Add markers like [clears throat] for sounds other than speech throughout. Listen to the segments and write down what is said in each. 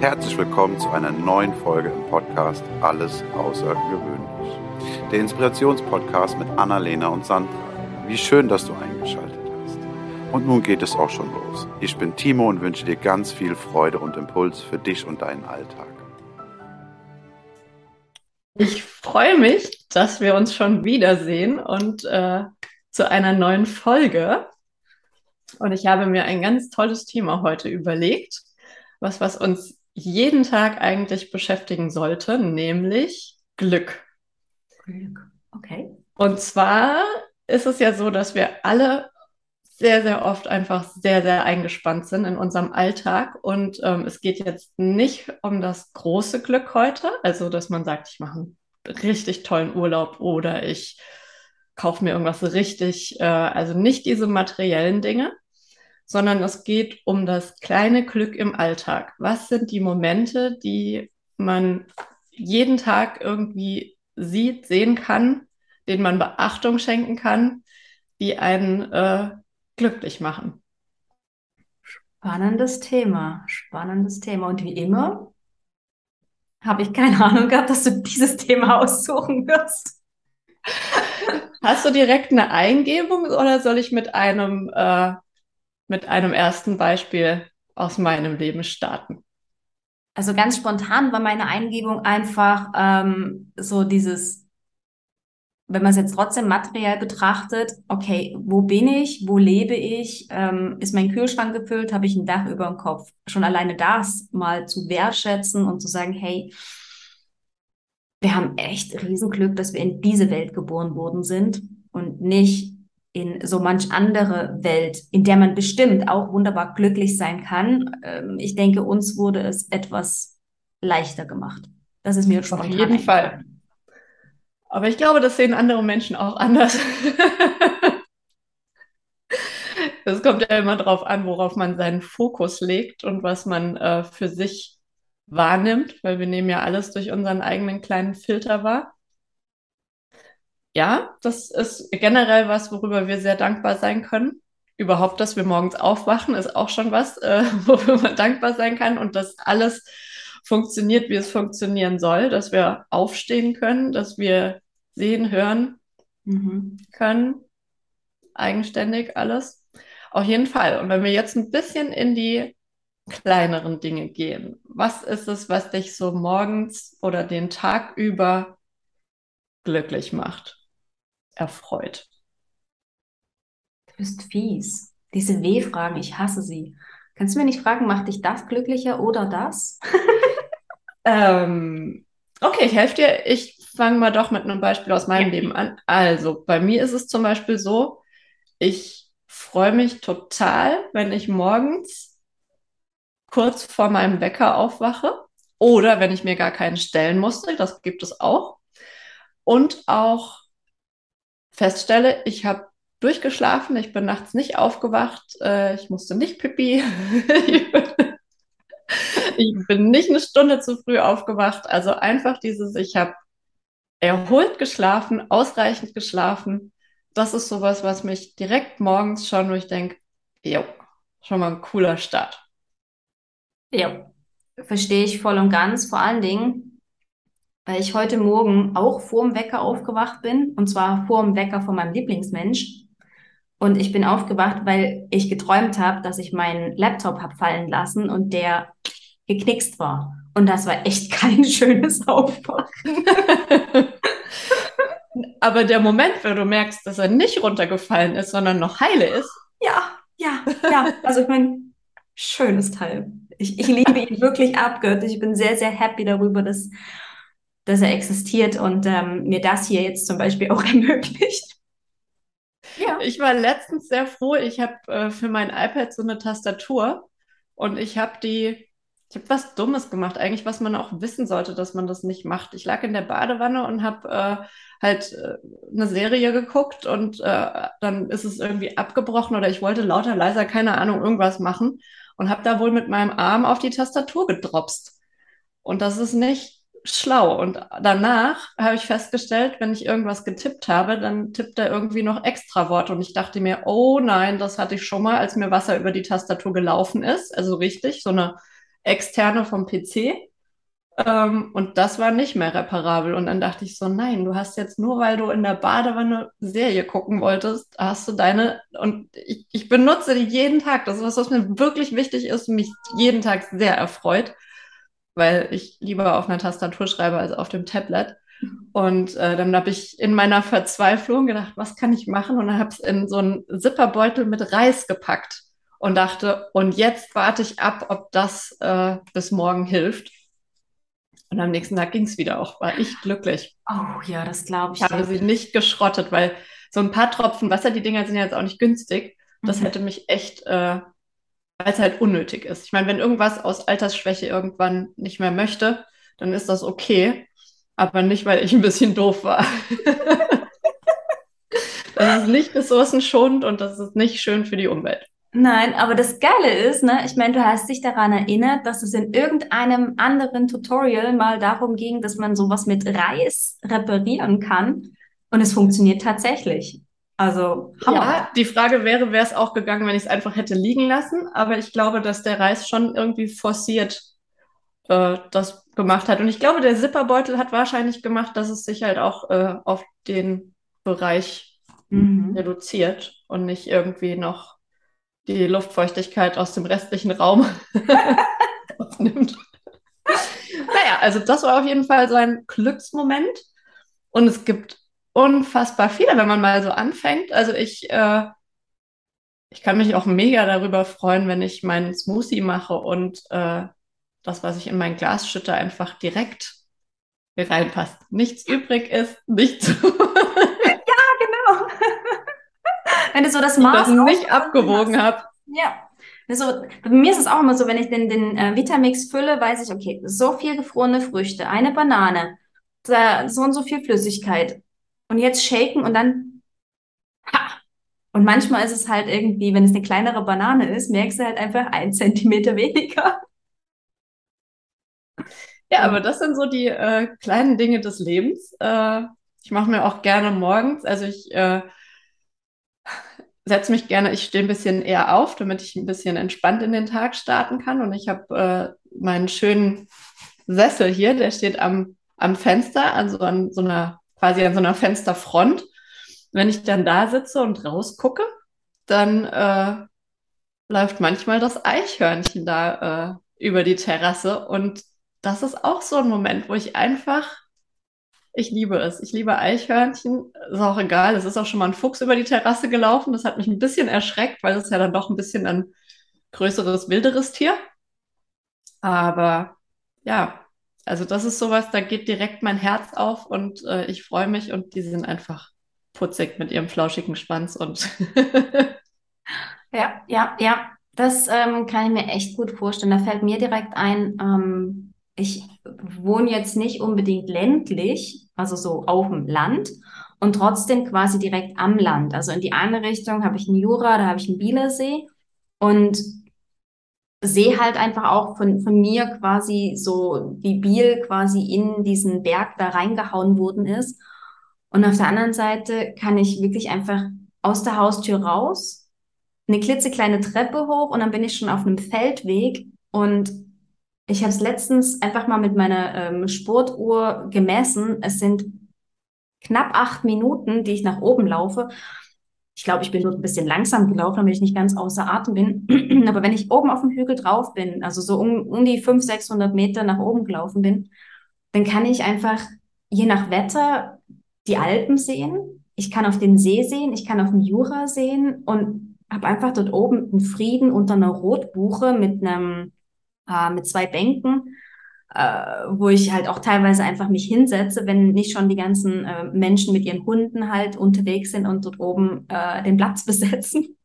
Herzlich willkommen zu einer neuen Folge im Podcast Alles Außergewöhnlich. Der Inspirationspodcast mit Annalena und Sandra. Wie schön, dass du eingeschaltet hast. Und nun geht es auch schon los. Ich bin Timo und wünsche dir ganz viel Freude und Impuls für dich und deinen Alltag. Ich freue mich, dass wir uns schon wiedersehen und äh, zu einer neuen Folge. Und ich habe mir ein ganz tolles Thema heute überlegt, was, was uns jeden Tag eigentlich beschäftigen sollte, nämlich Glück. Glück, okay. Und zwar ist es ja so, dass wir alle sehr, sehr oft einfach sehr, sehr eingespannt sind in unserem Alltag. Und ähm, es geht jetzt nicht um das große Glück heute, also dass man sagt, ich mache einen richtig tollen Urlaub oder ich kaufe mir irgendwas richtig, äh, also nicht diese materiellen Dinge, sondern es geht um das kleine Glück im Alltag. Was sind die Momente, die man jeden Tag irgendwie sieht, sehen kann, denen man Beachtung schenken kann, die einen äh, glücklich machen? Spannendes Thema, spannendes Thema. Und wie immer habe ich keine Ahnung gehabt, dass du dieses Thema aussuchen wirst. Hast du direkt eine Eingebung oder soll ich mit einem äh, mit einem ersten Beispiel aus meinem Leben starten? Also ganz spontan war meine Eingebung einfach ähm, so dieses, wenn man es jetzt trotzdem materiell betrachtet, okay, wo bin ich, wo lebe ich, ähm, ist mein Kühlschrank gefüllt, habe ich ein Dach über dem Kopf. Schon alleine das mal zu wertschätzen und zu sagen, hey, wir haben echt Riesenglück, dass wir in diese Welt geboren worden sind und nicht in so manch andere Welt, in der man bestimmt auch wunderbar glücklich sein kann. Ähm, ich denke, uns wurde es etwas leichter gemacht. Das ist mir schon Auf jeden Fall. Aber ich glaube, das sehen andere Menschen auch anders. [laughs] Es kommt ja immer darauf an, worauf man seinen Fokus legt und was man äh, für sich wahrnimmt, weil wir nehmen ja alles durch unseren eigenen kleinen Filter wahr ja, das ist generell was, worüber wir sehr dankbar sein können. Überhaupt, dass wir morgens aufwachen, ist auch schon was, äh, [laughs] wofür man dankbar sein kann und dass alles funktioniert, wie es funktionieren soll, dass wir aufstehen können, dass wir sehen, hören mhm. können, eigenständig alles. Auf jeden Fall. Und wenn wir jetzt ein bisschen in die kleineren Dinge gehen, was ist es, was dich so morgens oder den Tag über glücklich macht? Erfreut. Du bist fies. Diese W-Fragen, ich hasse sie. Kannst du mir nicht fragen, macht dich das glücklicher oder das? [laughs] ähm, okay, ich helfe dir. Ich fange mal doch mit einem Beispiel aus meinem ja. Leben an. Also, bei mir ist es zum Beispiel so, ich freue mich total, wenn ich morgens kurz vor meinem Wecker aufwache oder wenn ich mir gar keinen stellen musste. Das gibt es auch. Und auch feststelle, ich habe durchgeschlafen, ich bin nachts nicht aufgewacht, äh, ich musste nicht pipi, [laughs] ich bin nicht eine Stunde zu früh aufgewacht. Also einfach dieses, ich habe erholt geschlafen, ausreichend geschlafen. Das ist sowas, was mich direkt morgens schon, wo ich denke, jo, schon mal ein cooler Start. Ja, verstehe ich voll und ganz. Vor allen Dingen, weil ich heute Morgen auch vorm Wecker aufgewacht bin, und zwar vorm Wecker von meinem Lieblingsmensch. Und ich bin aufgewacht, weil ich geträumt habe, dass ich meinen Laptop habe fallen lassen und der geknickst war. Und das war echt [laughs] kein schönes Aufwachen. [laughs] Aber der Moment, wo du merkst, dass er nicht runtergefallen ist, sondern noch heile ist. Ja, ja, ja. Also ich meine, schönes Teil. Ich, ich liebe ihn wirklich abgöttisch. Ich bin sehr, sehr happy darüber, dass dass er existiert und ähm, mir das hier jetzt zum Beispiel [laughs] auch ermöglicht. Ja. Ich war letztens sehr froh. Ich habe äh, für mein iPad so eine Tastatur und ich habe die, ich habe was Dummes gemacht, eigentlich, was man auch wissen sollte, dass man das nicht macht. Ich lag in der Badewanne und habe äh, halt äh, eine Serie geguckt und äh, dann ist es irgendwie abgebrochen oder ich wollte lauter, leiser, keine Ahnung, irgendwas machen und habe da wohl mit meinem Arm auf die Tastatur gedropst. Und das ist nicht schlau. Und danach habe ich festgestellt, wenn ich irgendwas getippt habe, dann tippt er irgendwie noch extra Worte. Und ich dachte mir, oh nein, das hatte ich schon mal, als mir Wasser über die Tastatur gelaufen ist. Also richtig, so eine externe vom PC. Ähm, und das war nicht mehr reparabel. Und dann dachte ich so, nein, du hast jetzt nur, weil du in der Badewanne Serie gucken wolltest, hast du deine, und ich, ich benutze die jeden Tag. Das ist was, was mir wirklich wichtig ist, mich jeden Tag sehr erfreut, weil ich lieber auf einer Tastatur schreibe als auf dem Tablet. Und äh, dann habe ich in meiner Verzweiflung gedacht, was kann ich machen? Und dann habe ich es in so einen Zipperbeutel mit Reis gepackt und dachte, und jetzt warte ich ab, ob das äh, bis morgen hilft. Und am nächsten Tag ging es wieder auch, war ich glücklich. Oh ja, das glaube ich. Ich habe sie nicht geschrottet, weil so ein paar Tropfen Wasser, die Dinger sind ja jetzt auch nicht günstig. Das mhm. hätte mich echt, äh, weil es halt unnötig ist. Ich meine, wenn irgendwas aus Altersschwäche irgendwann nicht mehr möchte, dann ist das okay. Aber nicht, weil ich ein bisschen doof war. [laughs] das ist nicht ressourcenschonend und das ist nicht schön für die Umwelt. Nein, aber das Geile ist, ne, ich meine, du hast dich daran erinnert, dass es in irgendeinem anderen Tutorial mal darum ging, dass man sowas mit Reis reparieren kann. Und es funktioniert tatsächlich. Also, Hammer. ja, die Frage wäre, wäre es auch gegangen, wenn ich es einfach hätte liegen lassen. Aber ich glaube, dass der Reis schon irgendwie forciert äh, das gemacht hat. Und ich glaube, der Zipperbeutel hat wahrscheinlich gemacht, dass es sich halt auch äh, auf den Bereich mhm. reduziert und nicht irgendwie noch die Luftfeuchtigkeit aus dem restlichen Raum [laughs] aufnimmt. naja, also das war auf jeden Fall so ein Glücksmoment. Und es gibt unfassbar viele, wenn man mal so anfängt. Also ich, äh, ich kann mich auch mega darüber freuen, wenn ich meinen Smoothie mache und äh, das, was ich in mein Glas schütte, einfach direkt reinpasst. Nichts übrig ist, nichts. [laughs] ja, genau. wenn du so das Maß das nicht abgewogen habe. Ja. Also, bei mir ist es auch immer so, wenn ich den, den äh, Vitamix fülle, weiß ich, okay, so viel gefrorene Früchte, eine Banane, da, so und so viel Flüssigkeit. Und jetzt shaken und dann, ha! Und manchmal ist es halt irgendwie, wenn es eine kleinere Banane ist, merkst du halt einfach ein Zentimeter weniger. [laughs] Ja, aber das sind so die äh, kleinen Dinge des Lebens. Äh, ich mache mir auch gerne morgens, also ich äh, setze mich gerne, ich stehe ein bisschen eher auf, damit ich ein bisschen entspannt in den Tag starten kann. Und ich habe äh, meinen schönen Sessel hier, der steht am, am Fenster, also an so einer, quasi an so einer Fensterfront. Wenn ich dann da sitze und rausgucke, dann äh, läuft manchmal das Eichhörnchen da äh, über die Terrasse. Und das ist auch so ein Moment, wo ich einfach ich liebe es. Ich liebe Eichhörnchen. Ist auch egal. Es ist auch schon mal ein Fuchs über die Terrasse gelaufen. Das hat mich ein bisschen erschreckt, weil es ja dann doch ein bisschen ein größeres, wilderes Tier. Aber ja, also das ist sowas, da geht direkt mein Herz auf und äh, ich freue mich und die sind einfach putzig mit ihrem flauschigen Schwanz und [laughs] ja, ja, ja. Das ähm, kann ich mir echt gut vorstellen. Da fällt mir direkt ein, ähm, ich wohne jetzt nicht unbedingt ländlich, also so auf dem Land und trotzdem quasi direkt am Land. Also in die eine Richtung habe ich einen Jura, da habe ich einen Bielersee und sehe halt einfach auch von, von mir quasi so, wie Biel quasi in diesen Berg da reingehauen worden ist. Und auf der anderen Seite kann ich wirklich einfach aus der Haustür raus, eine klitzekleine Treppe hoch und dann bin ich schon auf einem Feldweg und ich habe es letztens einfach mal mit meiner ähm, Sportuhr gemessen. Es sind knapp acht Minuten, die ich nach oben laufe. Ich glaube, ich bin nur ein bisschen langsam gelaufen, damit ich nicht ganz außer Atem bin. [clears throat] Aber wenn ich oben auf dem Hügel drauf bin, also so um, um die 500, 600 Meter nach oben gelaufen bin, dann kann ich einfach je nach Wetter die Alpen sehen. Ich kann auf den See sehen, ich kann auf den Jura sehen und habe einfach dort oben einen Frieden unter einer Rotbuche mit einem äh, mit zwei Bänken, äh, wo ich halt auch teilweise einfach mich hinsetze, wenn nicht schon die ganzen äh, Menschen mit ihren Hunden halt unterwegs sind und dort oben äh, den Platz [laughs] besetzen.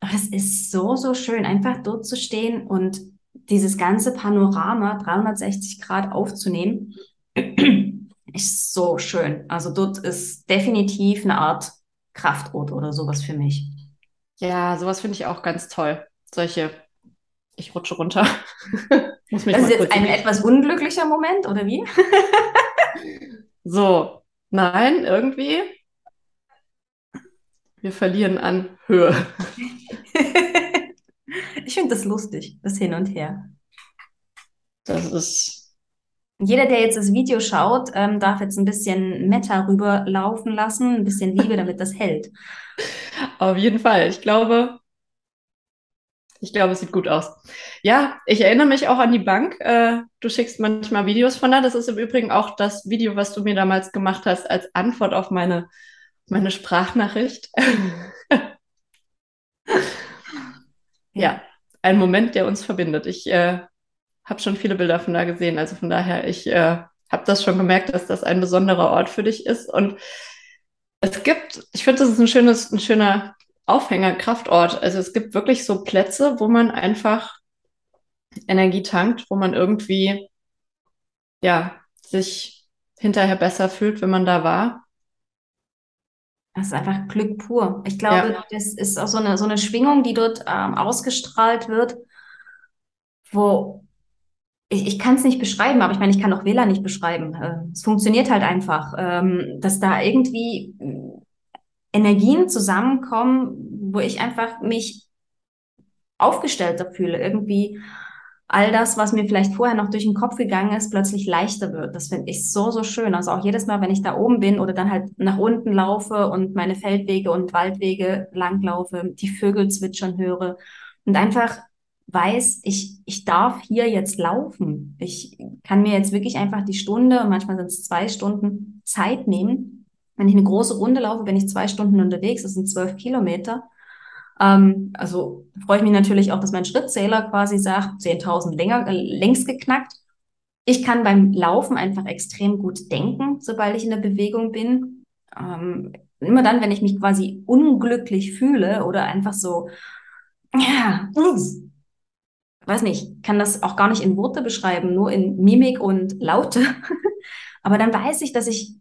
Aber das ist so, so schön, einfach dort zu stehen und dieses ganze Panorama 360 Grad aufzunehmen. [clears throat] ist so schön. Also dort ist definitiv eine Art Kraftort oder sowas für mich. Ja, sowas finde ich auch ganz toll. Solche ich rutsche runter. [laughs] das ist jetzt ein etwas unglücklicher Moment, oder wie? [laughs] so, nein, irgendwie. Wir verlieren an Höhe. [laughs] ich finde das lustig, das Hin und Her. Das ist. Jeder, der jetzt das Video schaut, ähm, darf jetzt ein bisschen Meta rüberlaufen lassen, ein bisschen Liebe, damit das hält. [laughs] Auf jeden Fall. Ich glaube, ich glaube, es sieht gut aus. Ja, ich erinnere mich auch an die Bank. Äh, du schickst manchmal Videos von da. Das ist im Übrigen auch das Video, was du mir damals gemacht hast als Antwort auf meine, meine Sprachnachricht. [laughs] ja, ein Moment, der uns verbindet. Ich äh, habe schon viele Bilder von da gesehen. Also von daher, ich äh, habe das schon gemerkt, dass das ein besonderer Ort für dich ist. Und es gibt, ich finde, das ist ein schönes, ein schöner Aufhänger, Kraftort. Also es gibt wirklich so Plätze, wo man einfach Energie tankt, wo man irgendwie, ja, sich hinterher besser fühlt, wenn man da war. Das ist einfach Glück pur. Ich glaube, ja. das ist auch so eine, so eine Schwingung, die dort ähm, ausgestrahlt wird, wo ich, ich kann es nicht beschreiben, aber ich meine, ich kann auch WLAN nicht beschreiben. Äh, es funktioniert halt einfach, ähm, dass da irgendwie Energien zusammenkommen, wo ich einfach mich aufgestellter fühle, irgendwie all das, was mir vielleicht vorher noch durch den Kopf gegangen ist, plötzlich leichter wird. Das finde ich so, so schön. Also auch jedes Mal, wenn ich da oben bin oder dann halt nach unten laufe und meine Feldwege und Waldwege langlaufe, die Vögel zwitschern höre und einfach weiß, ich, ich darf hier jetzt laufen. Ich kann mir jetzt wirklich einfach die Stunde, manchmal sind es zwei Stunden Zeit nehmen. Wenn ich eine große Runde laufe, bin ich zwei Stunden unterwegs, das sind zwölf Kilometer. Ähm, also freue ich mich natürlich auch, dass mein Schrittzähler quasi sagt, 10.000 länger, äh, längst geknackt. Ich kann beim Laufen einfach extrem gut denken, sobald ich in der Bewegung bin. Ähm, immer dann, wenn ich mich quasi unglücklich fühle oder einfach so, ja, weiß nicht, kann das auch gar nicht in Worte beschreiben, nur in Mimik und Laute. [laughs] Aber dann weiß ich, dass ich,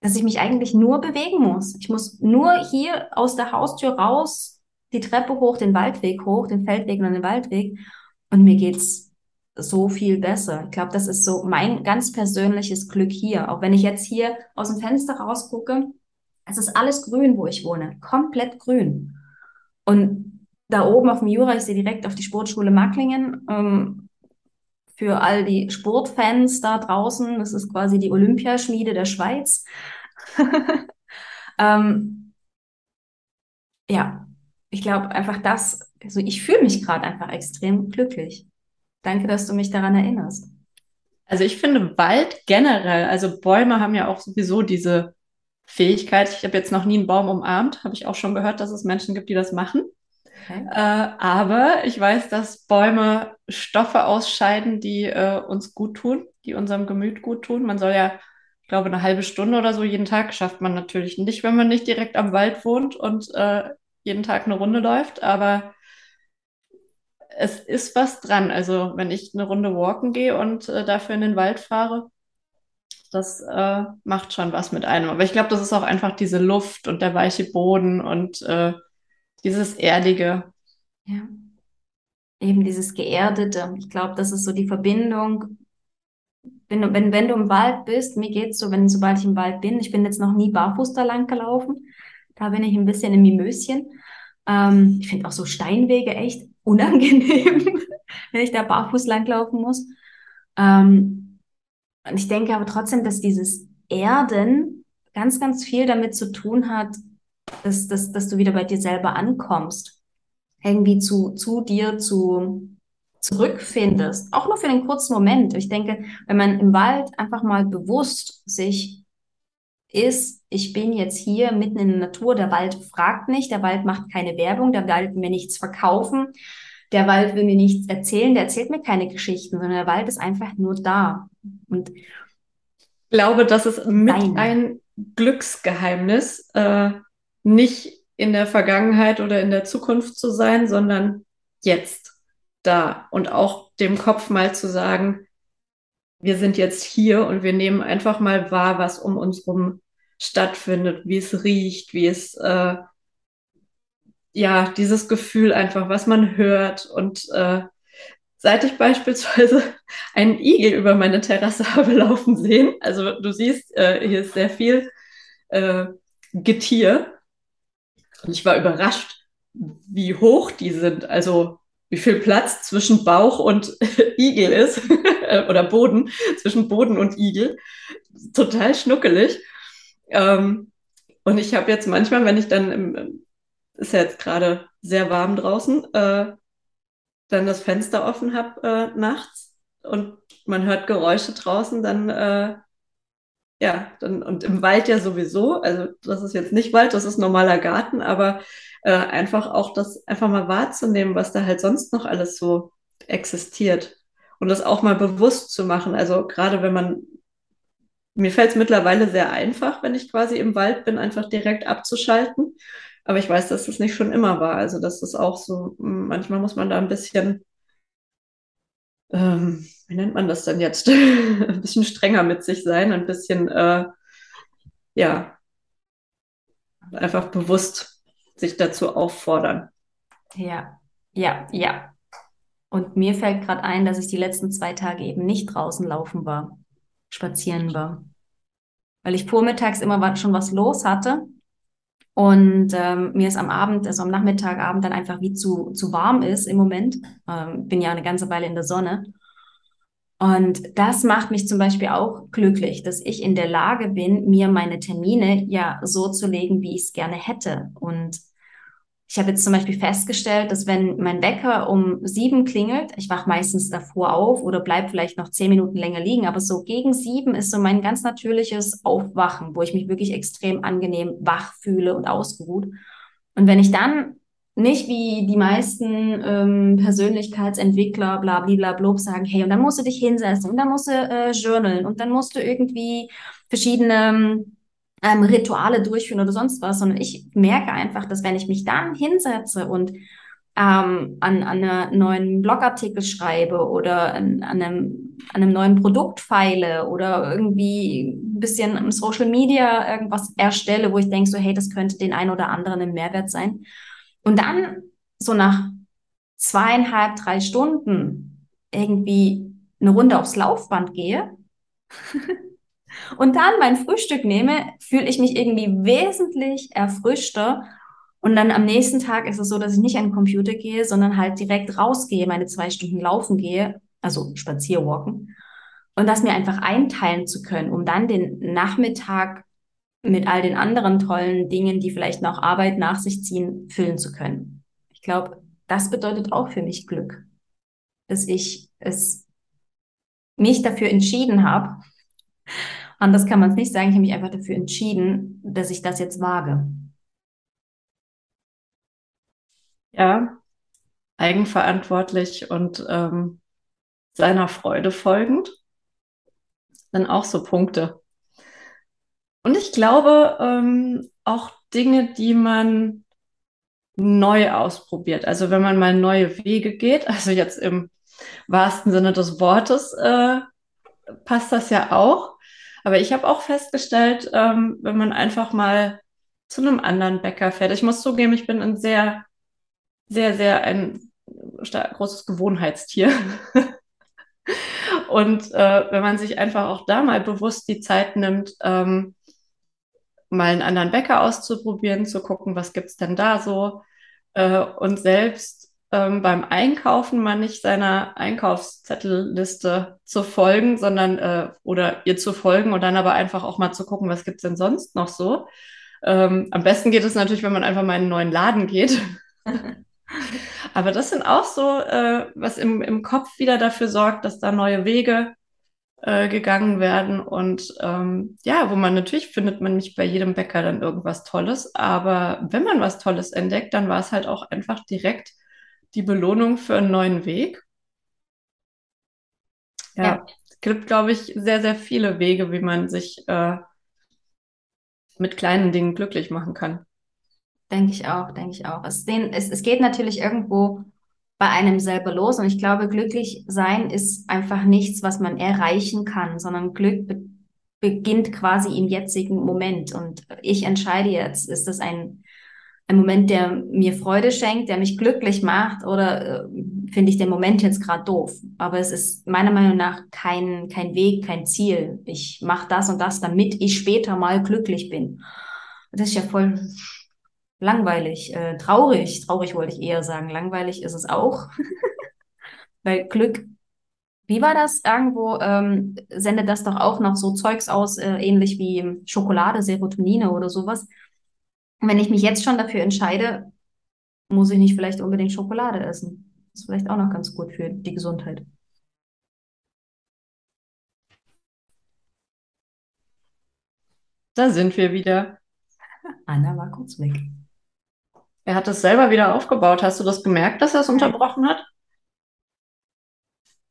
dass ich mich eigentlich nur bewegen muss. Ich muss nur hier aus der Haustür raus die Treppe hoch, den Waldweg hoch, den Feldweg und den Waldweg. Und mir geht's so viel besser. Ich glaube, das ist so mein ganz persönliches Glück hier. Auch wenn ich jetzt hier aus dem Fenster rausgucke, es ist alles grün, wo ich wohne. Komplett grün. Und da oben auf dem Jura, ich sehe direkt auf die Sportschule Macklingen. Ähm, für all die Sportfans da draußen, das ist quasi die Olympiaschmiede der Schweiz. [laughs] ähm, ja, ich glaube einfach das, also ich fühle mich gerade einfach extrem glücklich. Danke, dass du mich daran erinnerst. Also ich finde Wald generell, also Bäume haben ja auch sowieso diese Fähigkeit. Ich habe jetzt noch nie einen Baum umarmt, habe ich auch schon gehört, dass es Menschen gibt, die das machen. Okay. Äh, aber ich weiß, dass Bäume Stoffe ausscheiden, die äh, uns gut tun, die unserem Gemüt gut tun. Man soll ja, ich glaube, eine halbe Stunde oder so jeden Tag schafft man natürlich nicht, wenn man nicht direkt am Wald wohnt und äh, jeden Tag eine Runde läuft, aber es ist was dran. Also wenn ich eine Runde walken gehe und äh, dafür in den Wald fahre, das äh, macht schon was mit einem. Aber ich glaube, das ist auch einfach diese Luft und der weiche Boden und äh, dieses Erdige. Ja. Eben dieses Geerdete. Ich glaube, das ist so die Verbindung. Wenn du, wenn, wenn du im Wald bist, mir geht's so, wenn, sobald ich im Wald bin, ich bin jetzt noch nie barfuß da lang gelaufen, da bin ich ein bisschen im Mimöschen. Ähm, ich finde auch so Steinwege echt [laughs] unangenehm, wenn ich da barfuß langlaufen muss. Ähm, und ich denke aber trotzdem, dass dieses Erden ganz, ganz viel damit zu tun hat, dass, dass, dass du wieder bei dir selber ankommst. Irgendwie zu, zu dir zu, zurückfindest. Auch nur für einen kurzen Moment. Ich denke, wenn man im Wald einfach mal bewusst sich ist, ich bin jetzt hier mitten in der Natur, der Wald fragt nicht, der Wald macht keine Werbung, der Wald will mir nichts verkaufen, der Wald will mir nichts erzählen, der erzählt mir keine Geschichten, sondern der Wald ist einfach nur da. Und ich glaube, das ist mit deine. ein Glücksgeheimnis, äh, nicht in der Vergangenheit oder in der Zukunft zu sein, sondern jetzt da und auch dem Kopf mal zu sagen, wir sind jetzt hier und wir nehmen einfach mal wahr, was um uns rum stattfindet, wie es riecht, wie es, äh, ja, dieses Gefühl einfach, was man hört. Und äh, seit ich beispielsweise [laughs] einen Igel über meine Terrasse [laughs] habe laufen sehen, also du siehst, äh, hier ist sehr viel äh, Getier. Und ich war überrascht, wie hoch die sind. Also wie viel Platz zwischen Bauch und [laughs] Igel ist [laughs] oder Boden, zwischen Boden und Igel. Total schnuckelig. Ähm, und ich habe jetzt manchmal, wenn ich dann, im, ist ja jetzt gerade sehr warm draußen, äh, dann das Fenster offen habe äh, nachts und man hört Geräusche draußen, dann äh, ja, dann, und im Wald ja sowieso, also das ist jetzt nicht Wald, das ist normaler Garten, aber äh, einfach auch das einfach mal wahrzunehmen, was da halt sonst noch alles so existiert und das auch mal bewusst zu machen. Also gerade wenn man, mir fällt es mittlerweile sehr einfach, wenn ich quasi im Wald bin, einfach direkt abzuschalten. Aber ich weiß, dass das nicht schon immer war. Also das ist auch so, manchmal muss man da ein bisschen ähm, wie nennt man das denn jetzt? [laughs] ein bisschen strenger mit sich sein, ein bisschen, äh, ja, einfach bewusst sich dazu auffordern. Ja, ja, ja. Und mir fällt gerade ein, dass ich die letzten zwei Tage eben nicht draußen laufen war, spazieren war. Weil ich vormittags immer schon was los hatte und ähm, mir ist am Abend, also am Nachmittag, Abend dann einfach wie zu, zu warm ist im Moment. Ähm, bin ja eine ganze Weile in der Sonne. Und das macht mich zum Beispiel auch glücklich, dass ich in der Lage bin, mir meine Termine ja so zu legen, wie ich es gerne hätte. Und ich habe jetzt zum Beispiel festgestellt, dass wenn mein Wecker um sieben klingelt, ich wache meistens davor auf oder bleib vielleicht noch zehn Minuten länger liegen, aber so gegen sieben ist so mein ganz natürliches Aufwachen, wo ich mich wirklich extrem angenehm wach fühle und ausgeruht. Und wenn ich dann nicht wie die meisten ähm, Persönlichkeitsentwickler, bla bla bla sagen, hey, und dann musst du dich hinsetzen und dann musst du äh, journalen und dann musst du irgendwie verschiedene ähm, Rituale durchführen oder sonst was, sondern ich merke einfach, dass wenn ich mich dann hinsetze und ähm, an, an einem neuen Blogartikel schreibe oder an, an, einem, an einem neuen Produkt feile oder irgendwie ein bisschen im Social Media irgendwas erstelle, wo ich denke, so hey, das könnte den einen oder anderen ein Mehrwert sein. Und dann so nach zweieinhalb, drei Stunden irgendwie eine Runde aufs Laufband gehe [laughs] und dann mein Frühstück nehme, fühle ich mich irgendwie wesentlich erfrischter. Und dann am nächsten Tag ist es so, dass ich nicht an den Computer gehe, sondern halt direkt rausgehe, meine zwei Stunden laufen gehe, also spazierwalken. Und das mir einfach einteilen zu können, um dann den Nachmittag mit all den anderen tollen Dingen, die vielleicht noch Arbeit nach sich ziehen, füllen zu können. Ich glaube, das bedeutet auch für mich Glück, dass ich es mich dafür entschieden habe, Anders kann man es nicht sagen. Ich habe mich einfach dafür entschieden, dass ich das jetzt wage. Ja, eigenverantwortlich und ähm, seiner Freude folgend. Dann auch so Punkte. Und ich glaube, ähm, auch Dinge, die man neu ausprobiert. Also wenn man mal neue Wege geht, [laughs] also jetzt im wahrsten Sinne des Wortes, äh, passt das ja auch. Aber ich habe auch festgestellt, ähm, wenn man einfach mal zu einem anderen Bäcker fährt. Ich muss zugeben, ich bin ein sehr, sehr, sehr ein großes Gewohnheitstier. [laughs] Und äh, wenn man sich einfach auch da mal bewusst die Zeit nimmt, ähm, mal einen anderen Bäcker auszuprobieren, zu gucken, was gibt es denn da so äh, und selbst ähm, beim Einkaufen mal nicht seiner Einkaufszettelliste zu folgen, sondern äh, oder ihr zu folgen und dann aber einfach auch mal zu gucken, was gibt's denn sonst noch so. Ähm, am besten geht es natürlich, wenn man einfach mal in einen neuen Laden geht. [laughs] aber das sind auch so, äh, was im, im Kopf wieder dafür sorgt, dass da neue Wege äh, gegangen werden. Und ähm, ja, wo man natürlich findet man nicht bei jedem Bäcker dann irgendwas Tolles, aber wenn man was Tolles entdeckt, dann war es halt auch einfach direkt die Belohnung für einen neuen Weg. Ja, ja. es gibt, glaube ich, sehr, sehr viele Wege, wie man sich äh, mit kleinen Dingen glücklich machen kann. Denke ich auch, denke ich auch. Es, den, es, es geht natürlich irgendwo bei einem selber los und ich glaube, glücklich sein ist einfach nichts, was man erreichen kann, sondern Glück be beginnt quasi im jetzigen Moment und ich entscheide jetzt, ist das ein ein Moment, der mir Freude schenkt, der mich glücklich macht oder äh, finde ich den Moment jetzt gerade doof. Aber es ist meiner Meinung nach kein, kein Weg, kein Ziel. Ich mache das und das, damit ich später mal glücklich bin. das ist ja voll langweilig, äh, traurig. Traurig wollte ich eher sagen. Langweilig ist es auch. [laughs] Weil Glück, wie war das? Irgendwo ähm, sendet das doch auch noch so Zeugs aus, äh, ähnlich wie Schokolade, Serotonine oder sowas. Und wenn ich mich jetzt schon dafür entscheide, muss ich nicht vielleicht unbedingt Schokolade essen. Das ist vielleicht auch noch ganz gut für die Gesundheit. Da sind wir wieder. [laughs] Anna war kurz weg. Er hat es selber wieder aufgebaut. Hast du das gemerkt, dass er es unterbrochen hat?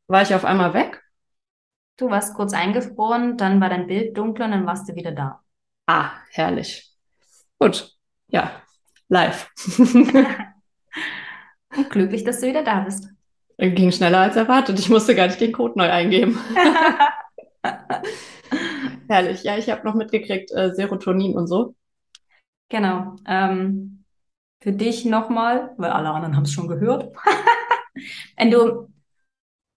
War ich auf einmal weg? Du warst kurz eingefroren, dann war dein Bild dunkler und dann warst du wieder da. Ah, herrlich. Gut. Ja, live. [laughs] und glücklich, dass du wieder da bist. Ging schneller als erwartet. Ich musste gar nicht den Code neu eingeben. [laughs] Herrlich. Ja, ich habe noch mitgekriegt, äh, Serotonin und so. Genau. Ähm, für dich nochmal, weil alle anderen haben es schon gehört. [laughs] Wenn du,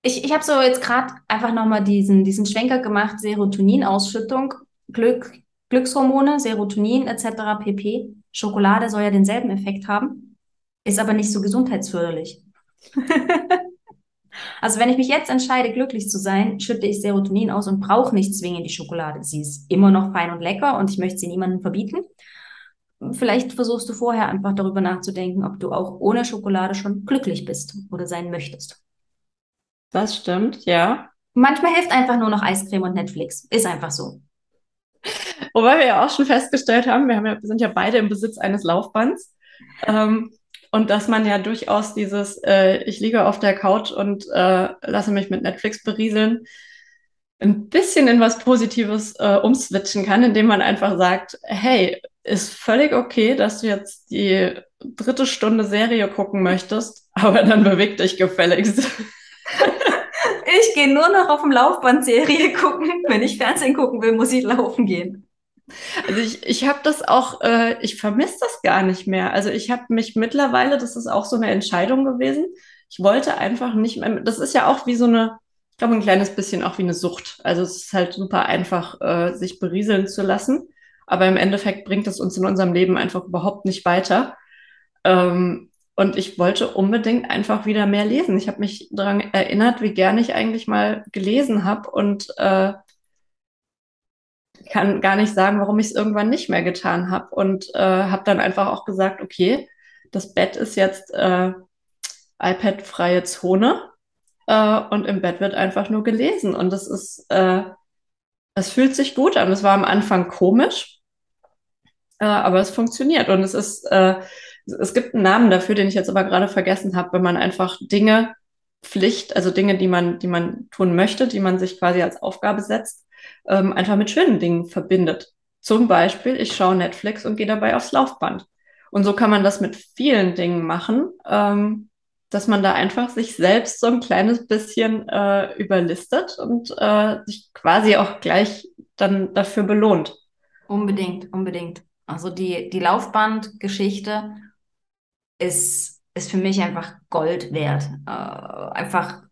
ich, ich habe so jetzt gerade einfach nochmal diesen, diesen Schwenker gemacht, Serotoninausschüttung, Glück, Glückshormone, Serotonin etc. pp. Schokolade soll ja denselben Effekt haben, ist aber nicht so gesundheitsförderlich. [laughs] Also wenn ich mich jetzt entscheide, glücklich zu sein, schütte ich Serotonin aus und brauche nicht zwingend die Schokolade. Sie ist immer noch fein und lecker und ich möchte sie niemandem verbieten. Vielleicht versuchst du vorher einfach darüber nachzudenken, ob du auch ohne Schokolade schon glücklich bist oder sein möchtest. Das stimmt, ja. Manchmal hilft einfach nur noch Eiscreme und Netflix. Ist einfach so. Wobei wir ja auch schon festgestellt haben, wir, haben ja, wir sind ja beide im Besitz eines Laufbands. Ähm, und dass man ja durchaus dieses, äh, ich liege auf der Couch und äh, lasse mich mit Netflix berieseln, ein bisschen in was Positives äh, umswitchen kann, indem man einfach sagt, hey, ist völlig okay, dass du jetzt die dritte Stunde Serie gucken möchtest, aber dann beweg dich gefälligst. [laughs] Ich gehe nur noch auf dem Laufband Serie gucken. Wenn ich Fernsehen gucken will, muss ich laufen gehen. Also ich, ich habe das auch, äh, ich vermisse das gar nicht mehr. Also ich habe mich mittlerweile, das ist auch so eine Entscheidung gewesen. Ich wollte einfach nicht mehr, das ist ja auch wie so eine, ich glaube ein kleines bisschen auch wie eine Sucht. Also es ist halt super einfach, äh, sich berieseln zu lassen. Aber im Endeffekt bringt es uns in unserem Leben einfach überhaupt nicht weiter. Ähm, und ich wollte unbedingt einfach wieder mehr lesen. Ich habe mich daran erinnert, wie gern ich eigentlich mal gelesen habe und äh, kann gar nicht sagen, warum ich es irgendwann nicht mehr getan habe. Und äh, habe dann einfach auch gesagt, okay, das Bett ist jetzt äh, iPad-freie Zone äh, und im Bett wird einfach nur gelesen. Und das ist, äh, das fühlt sich gut an. Es war am Anfang komisch, äh, aber es funktioniert. Und es ist, äh, es gibt einen Namen dafür, den ich jetzt aber gerade vergessen habe, wenn man einfach Dinge Pflicht, also Dinge, die man, die man tun möchte, die man sich quasi als Aufgabe setzt, ähm, einfach mit schönen Dingen verbindet. Zum Beispiel, ich schaue Netflix und gehe dabei aufs Laufband. Und so kann man das mit vielen Dingen machen, ähm, dass man da einfach sich selbst so ein kleines bisschen äh, überlistet und äh, sich quasi auch gleich dann dafür belohnt. Unbedingt, unbedingt. Also die, die Laufbandgeschichte ist, ist für mich einfach Gold wert. Äh, einfach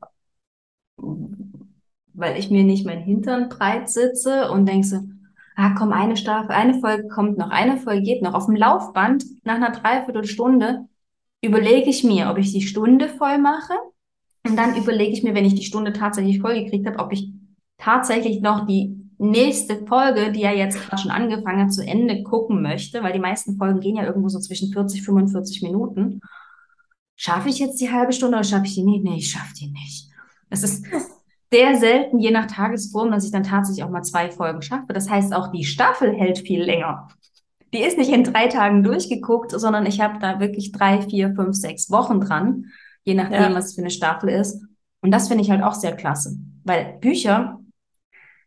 weil ich mir nicht mein Hintern breit sitze und denke so, ah komm, eine Staffel, eine Folge kommt noch, eine Folge geht noch. Auf dem Laufband nach einer Dreiviertelstunde überlege ich mir, ob ich die Stunde voll mache. Und dann überlege ich mir, wenn ich die Stunde tatsächlich voll gekriegt habe, ob ich tatsächlich noch die nächste Folge, die ja jetzt gerade schon angefangen hat, zu Ende gucken möchte, weil die meisten Folgen gehen ja irgendwo so zwischen 40, 45 Minuten. Schaffe ich jetzt die halbe Stunde oder schaffe ich die nicht? Nee, ich schaffe die nicht. Es ist sehr selten, je nach Tagesform, dass ich dann tatsächlich auch mal zwei Folgen schaffe. Das heißt, auch die Staffel hält viel länger. Die ist nicht in drei Tagen durchgeguckt, sondern ich habe da wirklich drei, vier, fünf, sechs Wochen dran, je nachdem, ja. was für eine Staffel ist. Und das finde ich halt auch sehr klasse, weil Bücher,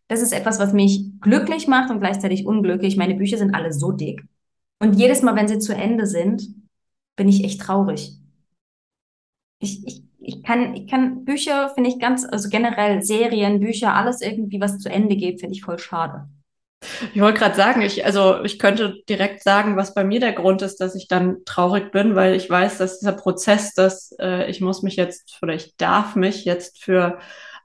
das ist etwas, was mich glücklich macht und gleichzeitig unglücklich. Meine Bücher sind alle so dick. Und jedes Mal, wenn sie zu Ende sind, bin ich echt traurig. Ich, ich ich kann, ich kann Bücher, finde ich ganz, also generell Serien, Bücher, alles irgendwie, was zu Ende geht, finde ich voll schade. Ich wollte gerade sagen, ich, also ich könnte direkt sagen, was bei mir der Grund ist, dass ich dann traurig bin, weil ich weiß, dass dieser Prozess, dass äh, ich muss mich jetzt oder ich darf mich jetzt für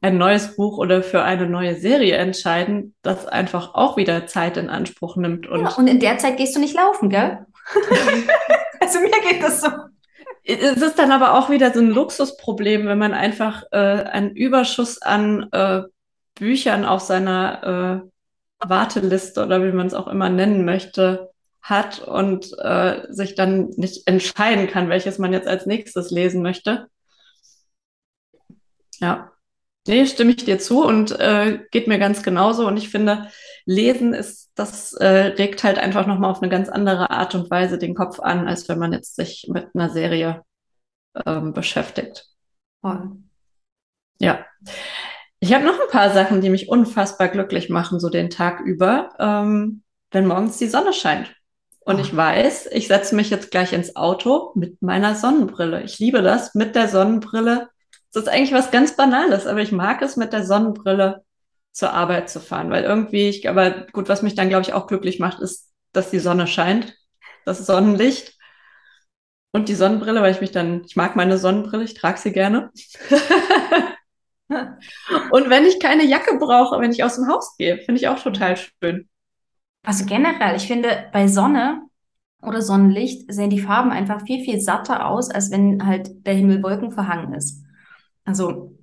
ein neues Buch oder für eine neue Serie entscheiden, das einfach auch wieder Zeit in Anspruch nimmt. Und, ja, und in der Zeit gehst du nicht laufen, gell? [laughs] also mir geht das so. Es ist dann aber auch wieder so ein Luxusproblem, wenn man einfach äh, einen Überschuss an äh, Büchern auf seiner äh, Warteliste oder wie man es auch immer nennen möchte, hat und äh, sich dann nicht entscheiden kann, welches man jetzt als nächstes lesen möchte. Ja, nee, stimme ich dir zu und äh, geht mir ganz genauso. Und ich finde, Lesen ist, das äh, regt halt einfach nochmal auf eine ganz andere Art und Weise den Kopf an, als wenn man jetzt sich mit einer Serie ähm, beschäftigt. Voll. Ja. Ich habe noch ein paar Sachen, die mich unfassbar glücklich machen, so den Tag über, ähm, wenn morgens die Sonne scheint. Und ich weiß, ich setze mich jetzt gleich ins Auto mit meiner Sonnenbrille. Ich liebe das mit der Sonnenbrille. Das ist eigentlich was ganz Banales, aber ich mag es mit der Sonnenbrille zur Arbeit zu fahren, weil irgendwie, ich, aber gut, was mich dann, glaube ich, auch glücklich macht, ist, dass die Sonne scheint, das Sonnenlicht und die Sonnenbrille, weil ich mich dann, ich mag meine Sonnenbrille, ich trage sie gerne. [laughs] und wenn ich keine Jacke brauche, wenn ich aus dem Haus gehe, finde ich auch total schön. Also generell, ich finde, bei Sonne oder Sonnenlicht sehen die Farben einfach viel, viel satter aus, als wenn halt der Himmel wolkenverhangen ist. Also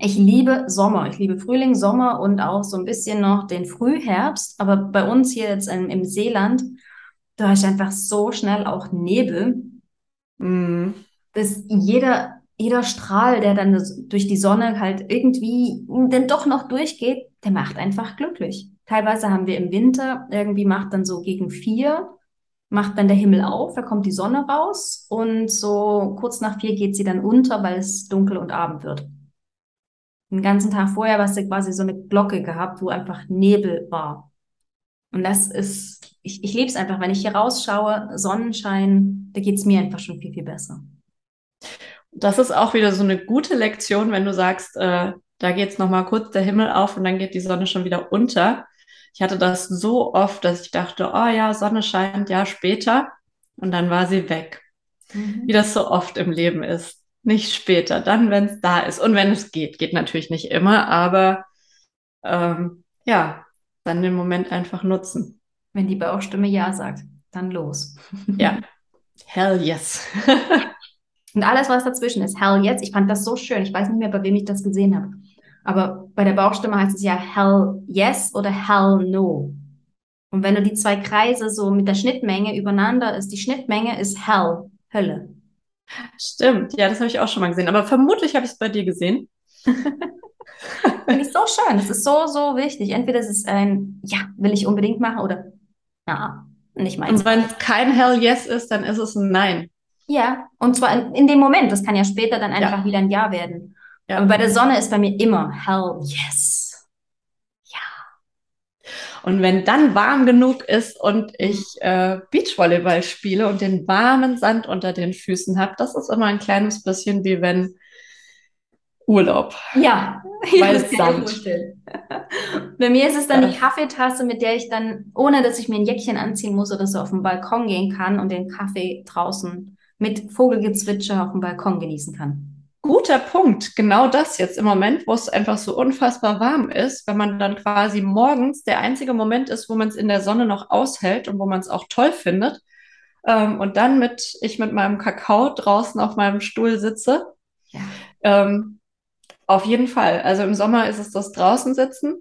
ich liebe Sommer. Ich liebe Frühling, Sommer und auch so ein bisschen noch den Frühherbst. Aber bei uns hier jetzt im, im Seeland, da ist einfach so schnell auch Nebel, mm. dass jeder, jeder Strahl, der dann durch die Sonne halt irgendwie dann doch noch durchgeht, der macht einfach glücklich. Teilweise haben wir im Winter, irgendwie macht dann so gegen vier, macht dann der Himmel auf, da kommt die Sonne raus und so kurz nach vier geht sie dann unter, weil es dunkel und Abend wird. Den ganzen Tag vorher hast du quasi so eine Glocke gehabt, wo einfach Nebel war. Und das ist, ich, ich liebe es einfach, wenn ich hier rausschaue, Sonnenschein, da geht es mir einfach schon viel, viel besser. Das ist auch wieder so eine gute Lektion, wenn du sagst, äh, da geht es nochmal kurz der Himmel auf und dann geht die Sonne schon wieder unter. Ich hatte das so oft, dass ich dachte, oh ja, Sonne scheint, ja, später. Und dann war sie weg. Mhm. Wie das so oft im Leben ist. Nicht später, dann, wenn es da ist. Und wenn es geht. Geht natürlich nicht immer, aber ähm, ja, dann den Moment einfach nutzen. Wenn die Bauchstimme Ja sagt, dann los. [laughs] Ja. Hell yes. [laughs] Und alles, was dazwischen ist, hell yes. Ich fand das so schön. Ich weiß nicht mehr, bei wem ich das gesehen habe. Aber bei der Bauchstimme heißt es ja hell yes oder hell no. Und wenn du die zwei Kreise so mit der Schnittmenge übereinander ist, die Schnittmenge ist hell, Hölle. Stimmt, ja, das habe ich auch schon mal gesehen. Aber vermutlich habe ich es bei dir gesehen. Finde ich so schön. Das ist so, so wichtig. Entweder es ist ein Ja, will ich unbedingt machen oder Na, nicht meins. Und wenn es kein Hell Yes ist, dann ist es ein Nein. Ja, und zwar in, in dem Moment. Das kann ja später dann einfach ja. wieder ein Ja werden. Ja. Aber bei der Sonne ist bei mir immer hell yes. Ja. Und wenn dann warm genug ist und ich äh, Beachvolleyball spiele und den warmen Sand unter den Füßen habe, das ist immer ein kleines bisschen wie wenn Urlaub. Ja, weil es Sand. Bei mir ist es dann ja. die Kaffeetasse, mit der ich dann, ohne dass ich mir ein Jäckchen anziehen muss oder so, auf den Balkon gehen kann und den Kaffee draußen mit Vogelgezwitscher auf dem Balkon genießen kann. Guter Punkt. Genau das jetzt im Moment, wo es einfach so unfassbar warm ist, wenn man dann quasi morgens der einzige Moment ist, wo man es in der Sonne noch aushält und wo man es auch toll findet. Ähm, und dann mit, ich mit meinem Kakao draußen auf meinem Stuhl sitze. Ja. Ähm, auf jeden Fall. Also im Sommer ist es das draußen sitzen,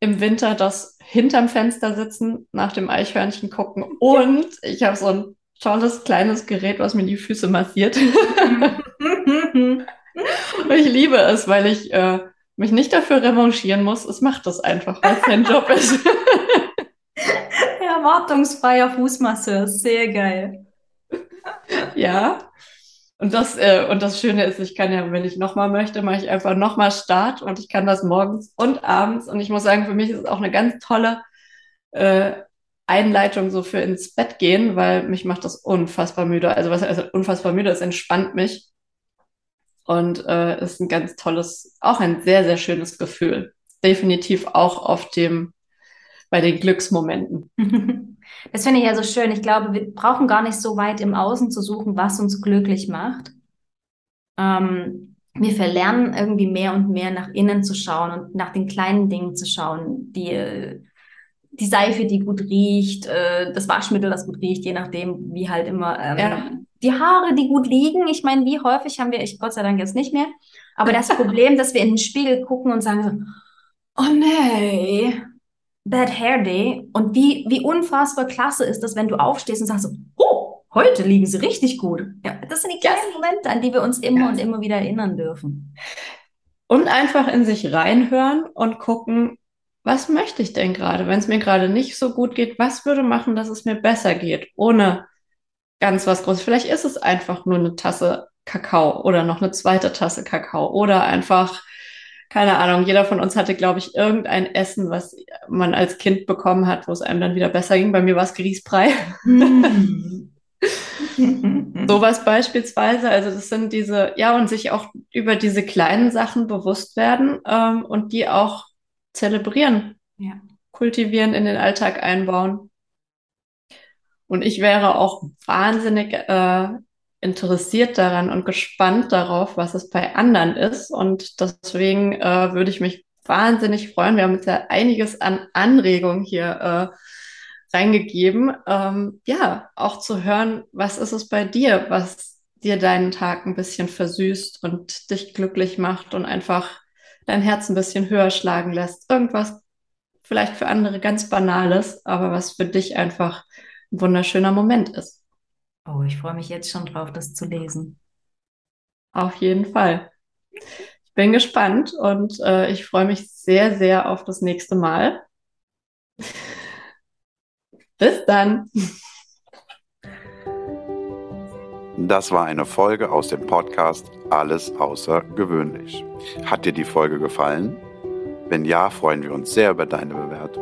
im Winter das hinterm Fenster sitzen, nach dem Eichhörnchen gucken und ich habe so ein tolles kleines Gerät, was mir die Füße massiert. [laughs] ich liebe es, weil ich äh, mich nicht dafür revanchieren muss. Es macht das einfach, weil es mein [laughs] Job ist. Erwartungsfreier Fußmasseur, sehr geil. ja. Und das, äh, und das Schöne ist, ich kann ja, wenn ich nochmal möchte, mache ich einfach nochmal Start und ich kann das morgens und abends. Und ich muss sagen, für mich ist es auch eine ganz tolle äh, Einleitung so für ins Bett gehen, weil mich macht das unfassbar müde. Also was also unfassbar müde, es entspannt mich. Und äh, ist ein ganz tolles, auch ein sehr, sehr schönes Gefühl. Definitiv auch auf dem, bei den Glücksmomenten. [laughs] Das finde ich ja so schön. Ich glaube, wir brauchen gar nicht so weit im Außen zu suchen, was uns glücklich macht. Ähm, wir verlernen irgendwie mehr und mehr nach innen zu schauen und nach den kleinen Dingen zu schauen, die die Seife, die gut riecht, äh, das Waschmittel, das gut riecht, je nachdem, wie halt immer. Ähm, ja. Die Haare, die gut liegen. Ich meine, wie häufig haben wir, ich Gott sei Dank jetzt nicht mehr. Aber das Problem, dass wir in den Spiegel gucken und sagen so, oh nee, Bad Hair Day. Und wie, wie unfassbar klasse ist das, wenn du aufstehst und sagst so, oh, heute liegen sie richtig gut. Ja, das sind die kleinen yes. Momente, an die wir uns immer ja. und immer wieder erinnern dürfen. Und einfach in sich reinhören und gucken, was möchte ich denn gerade? Wenn es mir gerade nicht so gut geht, was würde machen, dass es mir besser geht, ohne ganz was Großes? Vielleicht ist es einfach nur eine Tasse Kakao oder noch eine zweite Tasse Kakao oder einfach, keine Ahnung, jeder von uns hatte, glaube ich, irgendein Essen, was man als Kind bekommen hat, wo es einem dann wieder besser ging. Bei mir war es Grießbrei. Mm. [laughs] [laughs] Sowas beispielsweise, also das sind diese, ja, und sich auch über diese kleinen Sachen bewusst werden ähm, und die auch zelebrieren, ja. kultivieren, in den Alltag einbauen. Und ich wäre auch wahnsinnig äh, interessiert daran und gespannt darauf, was es bei anderen ist. Und deswegen äh, würde ich mich wahnsinnig freuen. Wir haben jetzt ja einiges an Anregungen hier äh, reingegeben. Ähm, ja, auch zu hören, was ist es bei dir, was dir deinen Tag ein bisschen versüßt und dich glücklich macht und einfach dein Herz ein bisschen höher schlagen lässt. Irgendwas vielleicht für andere ganz Banales, aber was für dich einfach ein wunderschöner Moment ist. Oh, ich freue mich jetzt schon drauf, das zu lesen. Auf jeden Fall. Ich bin gespannt und äh, ich freue mich sehr, sehr auf das nächste Mal. Bis dann. Das war eine Folge aus dem Podcast Alles außergewöhnlich. Hat dir die Folge gefallen? Wenn ja, freuen wir uns sehr über deine Bewertung.